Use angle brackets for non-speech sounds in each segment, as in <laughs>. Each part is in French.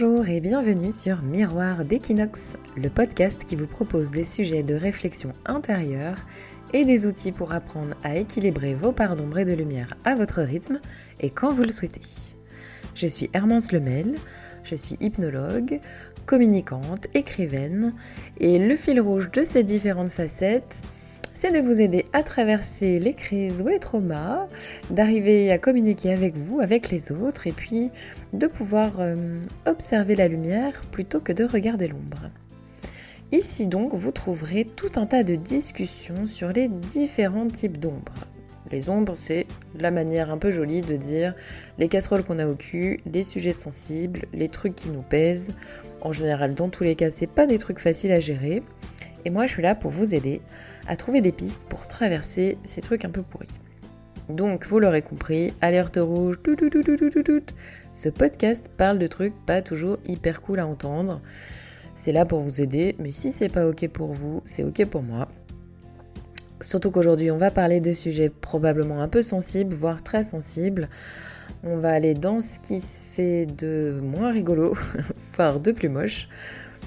Bonjour et bienvenue sur Miroir d'équinoxe, le podcast qui vous propose des sujets de réflexion intérieure et des outils pour apprendre à équilibrer vos parts d'ombre et de lumière à votre rythme et quand vous le souhaitez. Je suis Hermance Lemel, je suis hypnologue, communicante, écrivaine et le fil rouge de ces différentes facettes, c'est de vous aider à traverser les crises ou les traumas, d'arriver à communiquer avec vous, avec les autres, et puis de pouvoir euh, observer la lumière plutôt que de regarder l'ombre. Ici donc, vous trouverez tout un tas de discussions sur les différents types d'ombres. Les ombres, c'est la manière un peu jolie de dire les casseroles qu'on a au cul, les sujets sensibles, les trucs qui nous pèsent. En général, dans tous les cas, c'est pas des trucs faciles à gérer. Et moi, je suis là pour vous aider à trouver des pistes pour traverser ces trucs un peu pourris. Donc, vous l'aurez compris, alerte rouge, tout, tout, tout, ce podcast parle de trucs pas toujours hyper cool à entendre. C'est là pour vous aider, mais si c'est pas ok pour vous, c'est ok pour moi. Surtout qu'aujourd'hui, on va parler de sujets probablement un peu sensibles, voire très sensibles. On va aller dans ce qui se fait de moins rigolo, <laughs> voire de plus moche.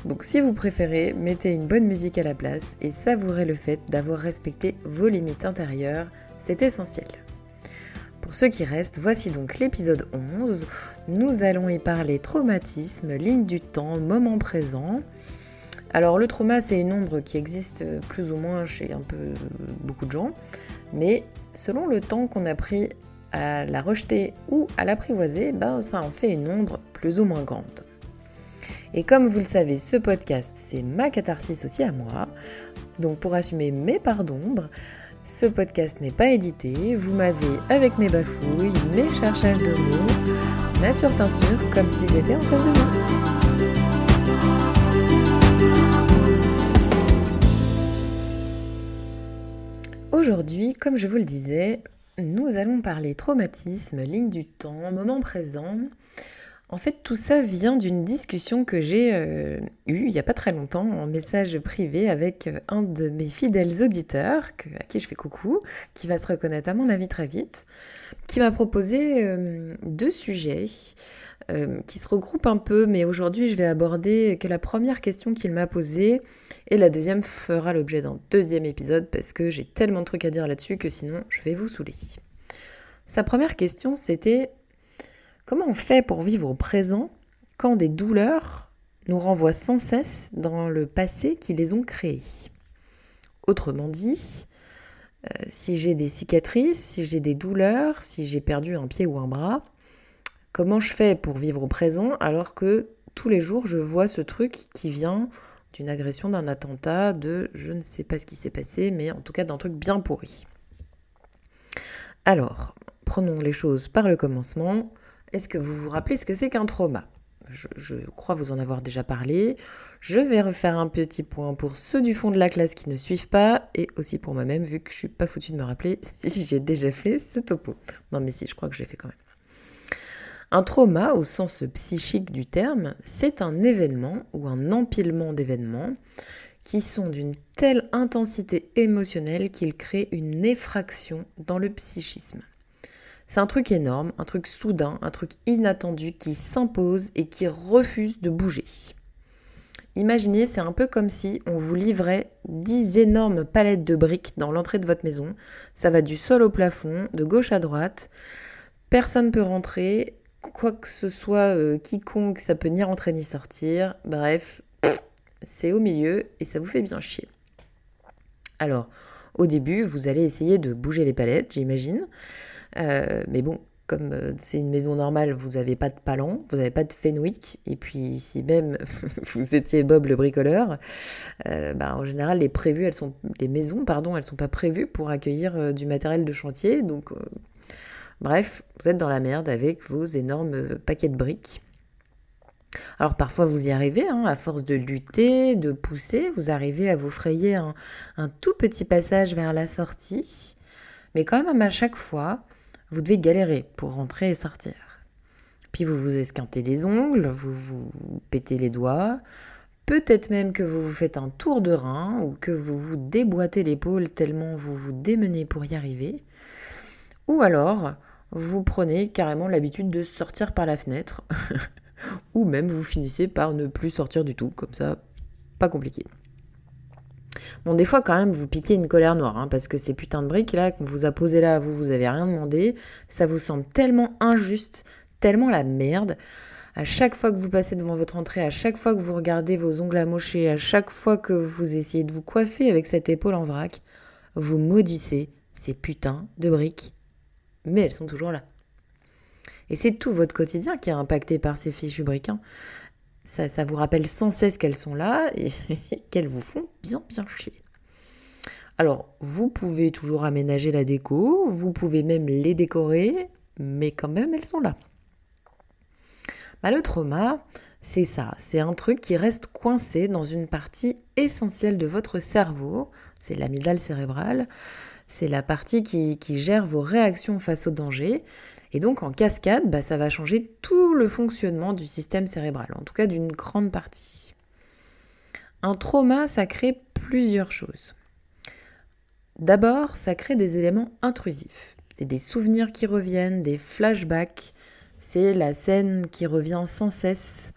Donc si vous préférez, mettez une bonne musique à la place et savourez le fait d'avoir respecté vos limites intérieures, c'est essentiel. Pour ceux qui restent, voici donc l'épisode 11. Nous allons y parler traumatisme, ligne du temps, moment présent. Alors le trauma, c'est une ombre qui existe plus ou moins chez un peu beaucoup de gens, mais selon le temps qu'on a pris à la rejeter ou à l'apprivoiser, ben, ça en fait une ombre plus ou moins grande. Et comme vous le savez, ce podcast, c'est ma catharsis aussi à moi. Donc pour assumer mes parts d'ombre, ce podcast n'est pas édité. Vous m'avez, avec mes bafouilles, mes cherchages de mots, nature peinture, comme si j'étais en face de vous. Aujourd'hui, comme je vous le disais, nous allons parler traumatisme, ligne du temps, moment présent. En fait, tout ça vient d'une discussion que j'ai euh, eue il n'y a pas très longtemps en message privé avec euh, un de mes fidèles auditeurs, à qui je fais coucou, qui va se reconnaître à mon avis très vite, qui m'a proposé euh, deux sujets qui se regroupent un peu, mais aujourd'hui je vais aborder que la première question qu'il m'a posée et la deuxième fera l'objet d'un deuxième épisode parce que j'ai tellement de trucs à dire là-dessus que sinon je vais vous saouler. Sa première question c'était Comment on fait pour vivre au présent quand des douleurs nous renvoient sans cesse dans le passé qui les ont créées? Autrement dit, euh, si j'ai des cicatrices, si j'ai des douleurs, si j'ai perdu un pied ou un bras, comment je fais pour vivre au présent alors que tous les jours je vois ce truc qui vient d'une agression, d'un attentat, de je ne sais pas ce qui s'est passé, mais en tout cas d'un truc bien pourri? Alors, prenons les choses par le commencement. Est-ce que vous vous rappelez ce que c'est qu'un trauma? Je, crois vous en avoir déjà parlé. Je vais refaire un petit point pour ceux du fond de la classe qui ne suivent pas et aussi pour moi-même vu que je suis pas foutu de me rappeler <laughs> si j'ai déjà fait ce topo. Non mais si, je crois que j'ai fait quand même. Un trauma, au sens psychique du terme, c'est un événement ou un empilement d'événements qui sont d'une telle intensité émotionnelle qu'ils créent une effraction dans le psychisme. C'est un truc énorme, un truc soudain, un truc inattendu qui s'impose et qui refuse de bouger. Imaginez, c'est un peu comme si on vous livrait 10 énormes palettes de briques dans l'entrée de votre maison. Ça va du sol au plafond, de gauche à droite. Personne ne peut rentrer. Quoi que ce soit, euh, quiconque, ça peut ni rentrer ni sortir. Bref, c'est au milieu et ça vous fait bien chier. Alors, au début, vous allez essayer de bouger les palettes, j'imagine. Euh, mais bon, comme euh, c'est une maison normale, vous n'avez pas de palan, vous n'avez pas de Fenwick, et puis si même <laughs> vous étiez Bob le bricoleur, euh, bah, en général les prévues, elles sont, maisons, pardon, elles sont pas prévues pour accueillir du matériel de chantier, donc bref, vous êtes dans la merde avec vos énormes paquets de briques. Alors parfois vous y arrivez, hein, à force de lutter, de pousser, vous arrivez à vous frayer un tout petit passage vers la sortie, mais quand même à chaque fois, vous devez galérer pour rentrer et sortir. Puis vous vous esquintez les ongles, vous vous pétez les doigts, peut-être même que vous vous faites un tour de rein ou que vous vous déboîtez l'épaule tellement vous vous démenez pour y arriver. Ou alors, vous prenez carrément l'habitude de sortir par la fenêtre <laughs> Ou même vous finissez par ne plus sortir du tout, comme ça, pas compliqué. Bon, des fois, quand même, vous piquez une colère noire, hein, parce que ces putains de briques, là, qu'on vous a posées là, vous, vous avez rien demandé, ça vous semble tellement injuste, tellement la merde. À chaque fois que vous passez devant votre entrée, à chaque fois que vous regardez vos ongles amochés, à chaque fois que vous essayez de vous coiffer avec cette épaule en vrac, vous maudissez ces putains de briques. Mais elles sont toujours là. Et c'est tout votre quotidien qui est impacté par ces fichues briques. Ça, vous rappelle sans cesse qu'elles sont là et <laughs> qu'elles vous font bien bien chier. Alors, vous pouvez toujours aménager la déco, vous pouvez même les décorer, mais quand même elles sont là. Bah, le trauma, c'est ça, c'est un truc qui reste coincé dans une partie essentielle de votre cerveau, c'est l'amygdale cérébrale, c'est la partie qui, gère vos réactions face au danger, et donc en cascade, bah, ça va changer tout le fonctionnement du système cérébral, en tout cas d'une grande partie. Un trauma, ça crée plusieurs choses. D'abord, ça crée des éléments intrusifs. C'est des souvenirs qui reviennent, des flashbacks. C'est la scène qui revient sans cesse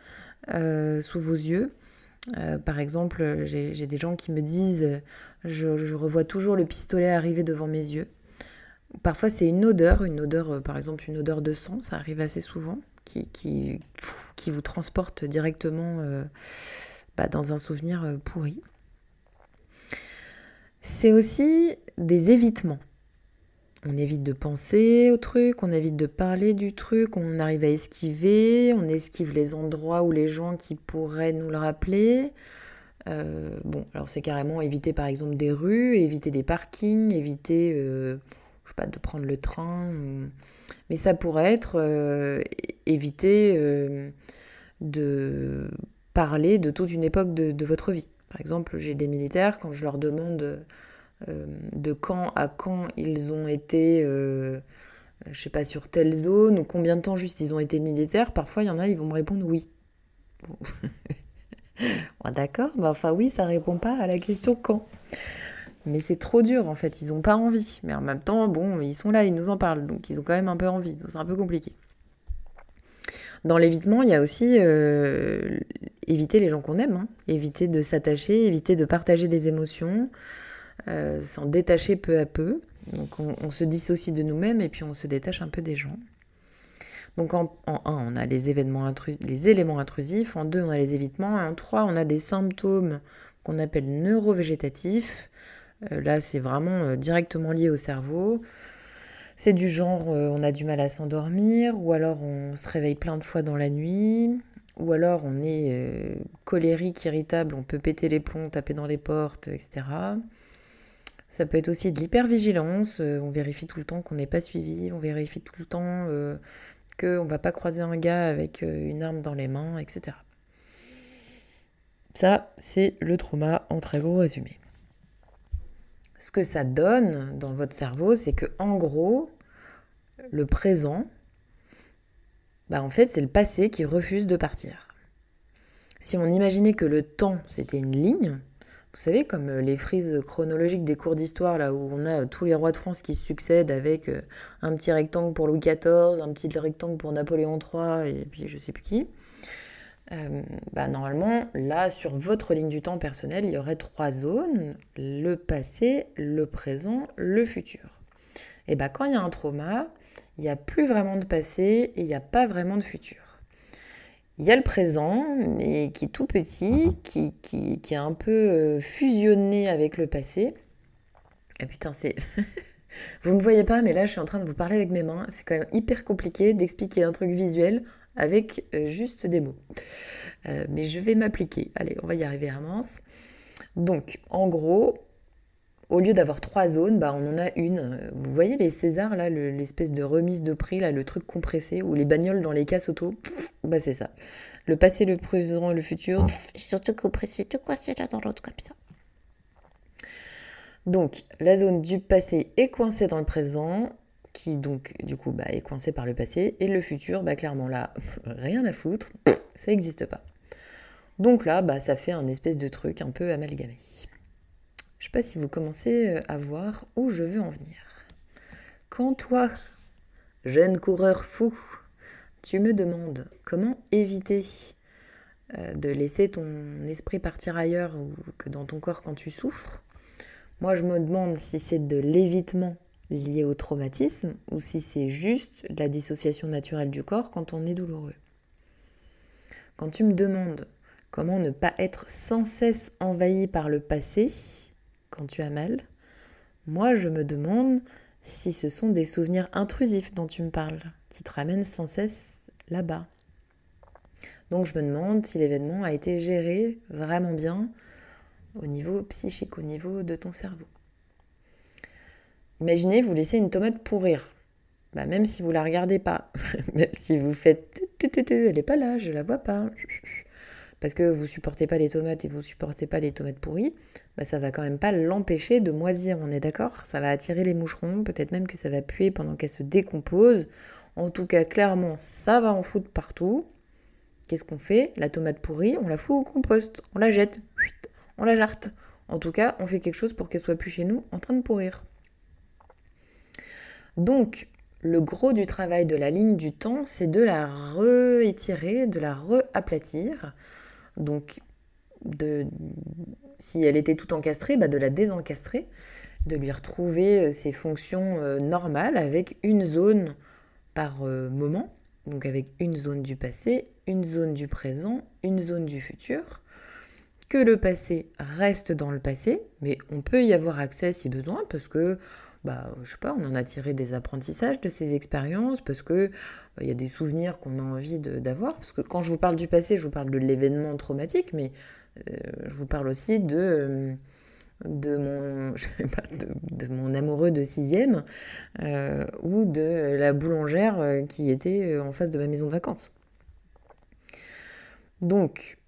euh, sous vos yeux. Euh, par exemple, j'ai des gens qui me disent je, revois toujours le pistolet arriver devant mes yeux. Parfois, c'est une odeur, une odeur, euh, par exemple, une odeur de sang, ça arrive assez souvent, qui, qui, vous transporte directement bah, dans un souvenir pourri. C'est aussi des évitements. On évite de penser au truc, on évite de parler du truc, on arrive à esquiver, on esquive les endroits ou les gens qui pourraient nous le rappeler. Euh, bon, alors c'est carrément éviter par exemple des rues, éviter des parkings, éviter, euh, je sais pas, de prendre le train. Mais ça pourrait être euh, éviter de parler de toute une époque de votre vie. Par exemple, j'ai des militaires, quand je leur demande euh, de quand à quand ils ont été, euh, je sais pas, sur telle zone, ou combien de temps juste ils ont été militaires, parfois il y en a, ils vont me répondre oui. <laughs> D'accord, bah, enfin oui, ça répond pas à la question quand. Mais c'est trop dur en fait, ils ont pas envie. Mais en même temps, bon, ils sont là, ils nous en parlent, donc ils ont quand même un peu envie, donc c'est un peu compliqué. Dans l'évitement, il y a aussi euh, éviter les gens qu'on aime, hein. éviter de s'attacher, éviter de partager des émotions, euh, s'en détacher peu à peu. Donc on, se dissocie de nous-mêmes et puis on se détache un peu des gens. Donc en, en un, on a les, événements les éléments intrusifs, en deux, on a les évitements, et en trois, on a des symptômes qu'on appelle neurovégétatifs. Euh, là, c'est vraiment directement lié au cerveau. C'est du genre euh, on a du mal à s'endormir, ou alors on se réveille plein de fois dans la nuit, ou alors on est euh, colérique, irritable, on peut péter les plombs, taper dans les portes, etc. Ça peut être aussi de l'hypervigilance, euh, on vérifie tout le temps qu'on n'est pas suivi, on vérifie tout le temps qu'on ne va pas croiser un gars avec une arme dans les mains, etc. Ça, c'est le trauma en très gros résumé ce que ça donne dans votre cerveau, c'est que en gros, le présent, bah en fait, c'est le passé qui refuse de partir. Si on imaginait que le temps, c'était une ligne, vous savez, comme euh, les frises chronologiques des cours d'histoire, là où on a euh, tous les rois de France qui succèdent avec euh, un petit rectangle pour Louis XIV, un petit rectangle pour Napoléon III, et puis je sais plus qui. Euh, bah, normalement, là, sur votre ligne du temps personnel, il y aurait trois zones, le passé, le présent, le futur. Et bah, quand il y a un trauma, il n'y a plus vraiment de passé et il n'y a pas vraiment de futur. Il y a le présent, mais qui est tout petit, qui, qui, qui est un peu euh, fusionné avec le passé. Et putain, c'est... <laughs> vous ne me voyez pas, mais là, je suis en train de vous parler avec mes mains. C'est quand même hyper compliqué d'expliquer un truc visuel avec euh, juste des mots. Euh, mais je vais m'appliquer. Allez, on va y arriver à mince. Donc, en gros, au lieu d'avoir trois zones, bah, on en a une. Vous voyez les Césars, là, l'espèce de remise de prix, là, le truc compressé, ou les bagnoles dans les casses auto, bah c'est ça. Le passé, le présent et le futur, surtout compressé, de quoi c'est là dans l'autre comme ça? Donc, la zone du passé est coincée dans le présent, qui donc du coup bah, est coincé par le passé, et le futur, bah, clairement là, <laughs> rien à foutre, <laughs> ça n'existe pas. Donc là, bah, ça fait un espèce de truc un peu amalgamé. Je sais pas si vous commencez euh, à voir où je veux en venir. Quand toi, jeune coureur fou, tu me demandes comment éviter euh, de laisser ton esprit partir ailleurs ou que dans ton corps quand tu souffres, moi je me demande si c'est de l'évitement lié au traumatisme ou si c'est juste la dissociation naturelle du corps quand on est douloureux. Quand tu me demandes comment ne pas être sans cesse envahi par le passé quand tu as mal, moi je me demande si ce sont des souvenirs intrusifs dont tu me parles, qui te ramènent sans cesse là-bas. Donc je me demande si l'événement a été géré vraiment bien au niveau psychique, au niveau de ton cerveau. Imaginez, vous laissez une tomate pourrir. Bah, même si vous la regardez pas, <laughs> même si vous faites elle n'est pas là, je la vois pas, parce que vous supportez pas les tomates et vous supportez pas les tomates pourries, bah ça va quand même pas l'empêcher de moisir, on est d'accord? Ça va attirer les moucherons, peut-être même que ça va puer pendant qu'elle se décompose. En tout cas, clairement, ça va en foutre partout. Qu'est-ce qu'on fait? La tomate pourrie, on la fout au compost, on la jette, on la jarte. En tout cas, on fait quelque chose pour qu'elle soit plus chez nous en train de pourrir. Donc, le gros du travail de la ligne du temps, c'est de la réétirer, de la re-aplatir. Donc, si elle était tout encastrée, bah de la désencastrer, de lui retrouver euh, ses fonctions euh, normales avec une zone par euh, moment donc avec une zone du passé, une zone du présent, une zone du futur, que le passé reste dans le passé, mais on peut y avoir accès si besoin, parce que, bah, je sais pas, on en a tiré des apprentissages de ces expériences, parce que bah, il y a des souvenirs qu'on a envie d'avoir, parce que quand je vous parle du passé, je vous parle de l'événement traumatique, mais euh, je vous parle aussi de... Euh, <laughs> mon, amoureux de sixième euh, ou de la boulangère euh, qui était euh, en face de ma maison de vacances. Donc,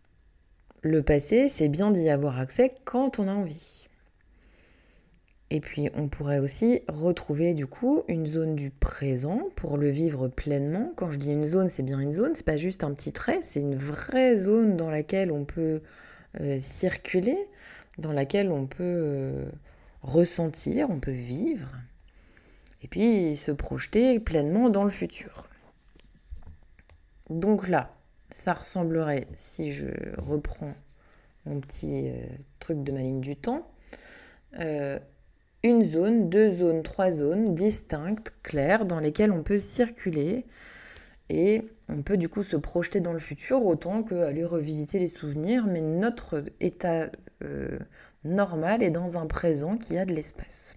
le passé, c'est bien d'y avoir accès quand on a envie. Et puis, on pourrait aussi retrouver du coup une zone du présent pour le vivre pleinement. Quand je dis une zone, c'est bien une zone, c'est pas juste un petit trait, c'est une vraie zone dans laquelle on peut circuler, dans laquelle on peut euh, ressentir, on peut vivre, et puis se projeter pleinement dans le futur. Donc là, ça ressemblerait, si je reprends mon petit euh, truc de ma ligne du temps, euh, une zone, deux zones, trois zones distinctes, claires, dans lesquelles on peut circuler et on peut du coup se projeter dans le futur autant qu'aller revisiter les souvenirs, mais notre état euh, normal est dans un présent qui a de l'espace.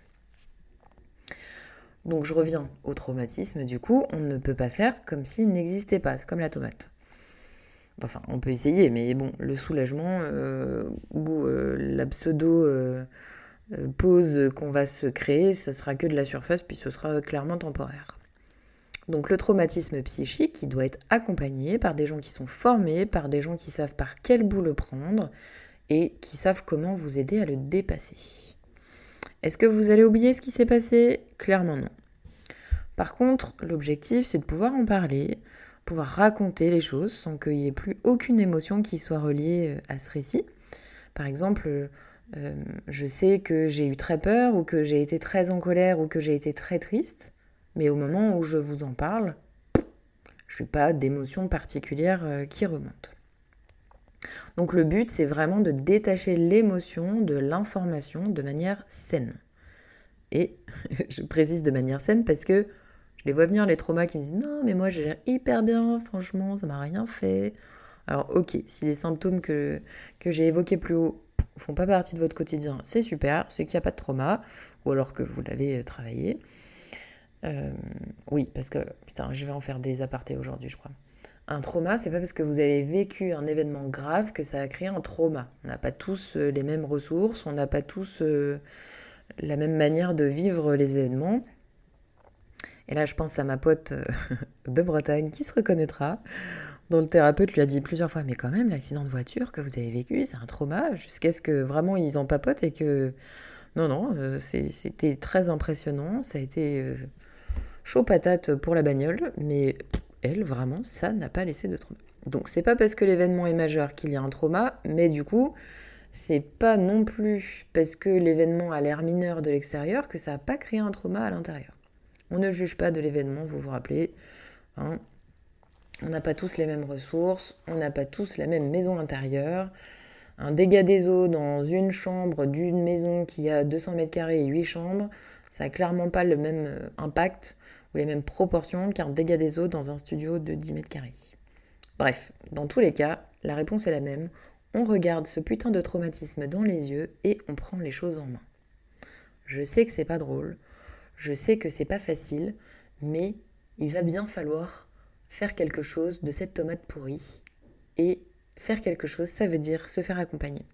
Donc je reviens au traumatisme, du coup, on ne peut pas faire comme s'il n'existait pas, comme la tomate. Enfin, on peut essayer, mais bon, le soulagement euh, ou euh, la pseudo pause qu'on va se créer, ce sera que de la surface, puis ce sera clairement temporaire. Donc le traumatisme psychique, il doit être accompagné par des gens qui sont formés, par des gens qui savent par quel bout le prendre et qui savent comment vous aider à le dépasser. Est-ce que vous allez oublier ce qui s'est passé? Clairement non. Par contre, l'objectif, c'est de pouvoir en parler, pouvoir raconter les choses sans qu'il n'y ait plus aucune émotion qui soit reliée euh, à ce récit. Par exemple, euh, je sais que j'ai eu très peur ou que j'ai été très en colère ou que j'ai été très triste. Mais au moment où je vous en parle, je n'ai pas d'émotion particulière euh, qui remonte. Donc le but, c'est vraiment de détacher l'émotion de l'information de manière saine. Et <laughs> je précise de manière saine parce que je les vois venir les traumas qui me disent non mais moi j'ai l'air hyper bien, franchement ça m'a rien fait. Alors ok, si les symptômes que, que j'ai évoqués plus haut font pas partie de votre quotidien, c'est super, c'est qu'il n'y a pas de trauma, ou alors que vous l'avez euh, travaillé. Euh, oui, parce que, putain, je vais en faire des apartés aujourd'hui, je crois. Un trauma, c'est pas parce que vous avez vécu un événement grave que ça a créé un trauma. On n'a pas tous euh, les mêmes ressources, on n'a pas tous la même manière de vivre les événements. Et là, je pense à ma pote <laughs> de Bretagne qui se reconnaîtra, dont le thérapeute lui a dit plusieurs fois Mais quand même, l'accident de voiture que vous avez vécu, c'est un trauma, jusqu'à ce que vraiment ils en papotent et que. Non, non, c'était très impressionnant, ça a été chaud patate pour la bagnole, mais elle, vraiment, ça n'a pas laissé de trauma. Donc c'est pas parce que l'événement est majeur qu'il y a un trauma, mais du coup, c'est pas non plus parce que l'événement a l'air mineur de l'extérieur que ça n'a pas créé un trauma à l'intérieur. On ne juge pas de l'événement, vous vous rappelez. Hein. On n'a pas tous les mêmes ressources, on n'a pas tous la même maison intérieure. Un dégât des eaux dans une chambre d'une maison qui a 200 mètres carrés et 8 chambres, ça n'a clairement pas le même euh, impact ou les mêmes proportions qu'un dégât des eaux dans un studio de 10 mètres carrés. Bref, dans tous les cas, la réponse est la même. On regarde ce putain de traumatisme dans les yeux et on prend les choses en main. Je sais que c'est pas drôle, je sais que c'est pas facile, mais il va bien falloir faire quelque chose de cette tomate pourrie. Et faire quelque chose, ça veut dire se faire accompagner.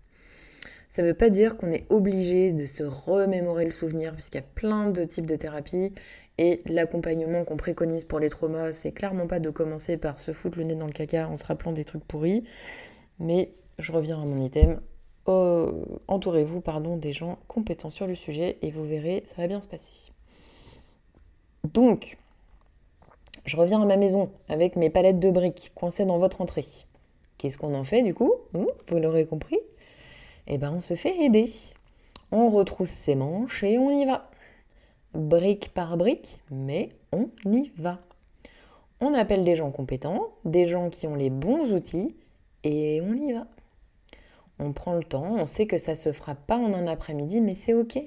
Ça ne veut pas dire qu'on est obligé de se remémorer le souvenir, puisqu'il y a plein de types de thérapies. Et l'accompagnement qu'on préconise pour les traumas, c'est clairement pas de commencer par se foutre le nez dans le caca en se rappelant des trucs pourris. Mais je reviens à mon item. Entourez-vous pardon, des gens compétents sur le sujet et vous verrez, ça va bien se passer. Donc, je reviens à ma maison avec mes palettes de briques coincées dans votre entrée. Qu'est-ce qu'on en fait du coup? Vous l'aurez compris? Eh ben on se fait aider. On retrousse ses manches et on y va. Brique par brique, mais on y va. On appelle des gens compétents, des gens qui ont les bons outils, et on y va. On prend le temps, on sait que ça se fera pas en un après-midi, mais c'est ok.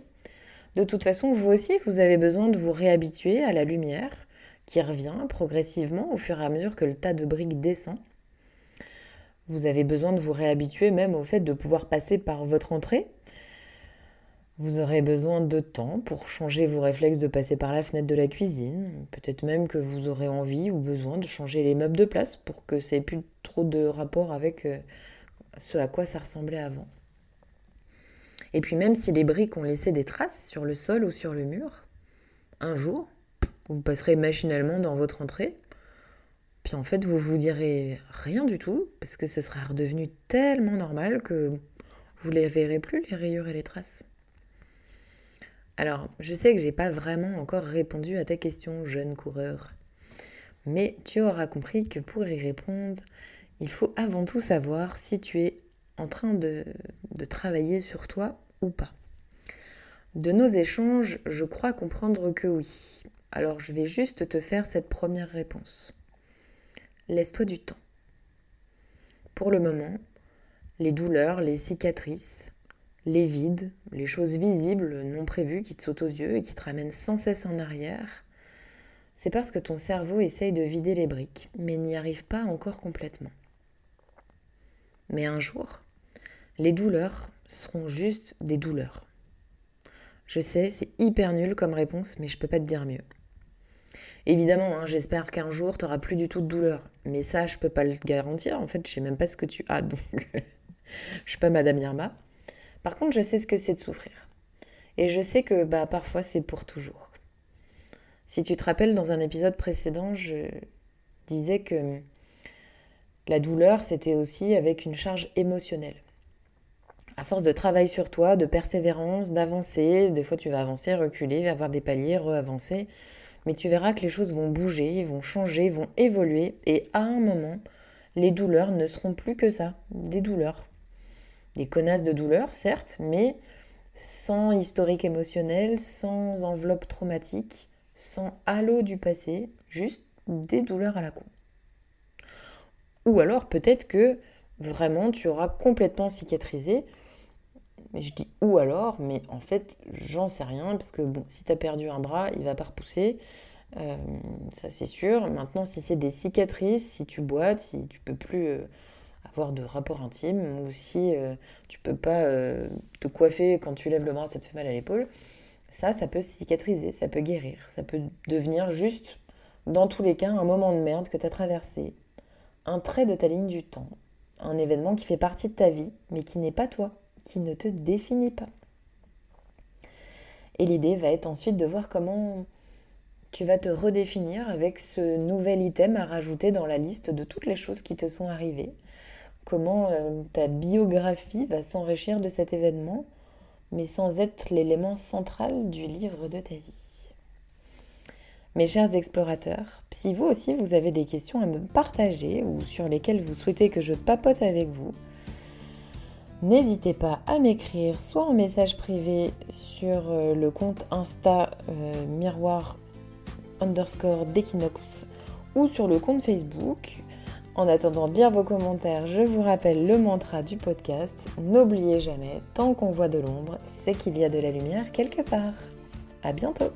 De toute façon, vous aussi, vous avez besoin de vous réhabituer à la lumière, qui revient progressivement au fur et à mesure que le tas de briques descend. Vous avez besoin de vous réhabituer même au fait de pouvoir passer par votre entrée. Vous aurez besoin de temps pour changer vos réflexes de passer par la fenêtre de la cuisine. Peut-être même que vous aurez envie ou besoin de changer les meubles de place pour que ça ait plus trop de rapport avec euh, ce à quoi ça ressemblait avant. Et puis même si les briques ont laissé des traces sur le sol ou sur le mur, un jour, vous passerez machinalement dans votre entrée. Puis en fait, vous vous direz rien du tout, parce que ce sera redevenu tellement normal que vous ne les verrez plus, les rayures et les traces. Alors, je sais que j'ai pas vraiment encore répondu à ta question, jeune coureur. Mais tu auras compris que pour y répondre, il faut avant tout savoir si tu es en train de, de travailler sur toi ou pas. De nos échanges, je crois comprendre que oui. Alors je vais juste te faire cette première réponse. Laisse-toi du temps. Pour le moment, les douleurs, les cicatrices, les vides, les choses visibles, non prévues, qui te sautent aux yeux et qui te ramènent sans cesse en arrière, c'est parce que ton cerveau essaye de vider les briques, mais n'y arrive pas encore complètement. Mais un jour, les douleurs seront juste des douleurs. Je sais, c'est hyper nul comme réponse, mais je peux pas te dire mieux. Évidemment, hein, j'espère qu'un jour, tu n'auras plus du tout de douleur. Mais ça, je peux pas le garantir. En fait, je sais même pas ce que tu as, <laughs> donc je suis pas Madame Irma. Par contre, je sais ce que c'est de souffrir. Et je sais que bah, parfois, c'est pour toujours. Si tu te rappelles, dans un épisode précédent, je disais que la douleur, c'était aussi avec une charge émotionnelle. À force de travail sur toi, de persévérance, d'avancer, des fois tu vas avancer, reculer, avoir des paliers, re-avancer mais tu verras que les choses vont bouger, vont changer, vont évoluer, et à un moment, les douleurs ne seront plus que ça, des douleurs. Des connasses de douleurs, certes, mais sans historique émotionnel, sans enveloppe traumatique, sans halo du passé, juste des douleurs à la con. Ou alors peut-être que vraiment tu auras complètement cicatrisé, mais je dis ou alors, mais en fait, j'en sais rien, parce que bon, si tu as perdu un bras, il va pas repousser. Euh, ça c'est sûr. Maintenant, si c'est des cicatrices, si tu boites, si tu peux plus euh, avoir de rapport intime, ou si euh, tu peux pas te coiffer quand tu lèves le bras, ça te fait mal à l'épaule, ça, ça peut cicatriser, ça peut guérir, ça peut devenir juste, dans tous les cas, un moment de merde que tu as traversé, un trait de ta ligne du temps, un événement qui fait partie de ta vie, mais qui n'est pas toi qui ne te définit pas. Et l'idée va être ensuite de voir comment tu vas te redéfinir avec ce nouvel item à rajouter dans la liste de toutes les choses qui te sont arrivées. Comment euh, ta biographie va s'enrichir de cet événement, mais sans être l'élément central du livre de ta vie. Mes chers explorateurs, si vous aussi vous avez des questions à me partager ou sur lesquelles vous souhaitez que je papote avec vous, N'hésitez pas à m'écrire soit en message privé sur euh, le compte Insta euh, miroir underscore d'Equinox ou sur le compte Facebook. En attendant de lire vos commentaires, je vous rappelle le mantra du podcast. N'oubliez jamais, tant qu'on voit de l'ombre, c'est qu'il y a de la lumière quelque part. À bientôt!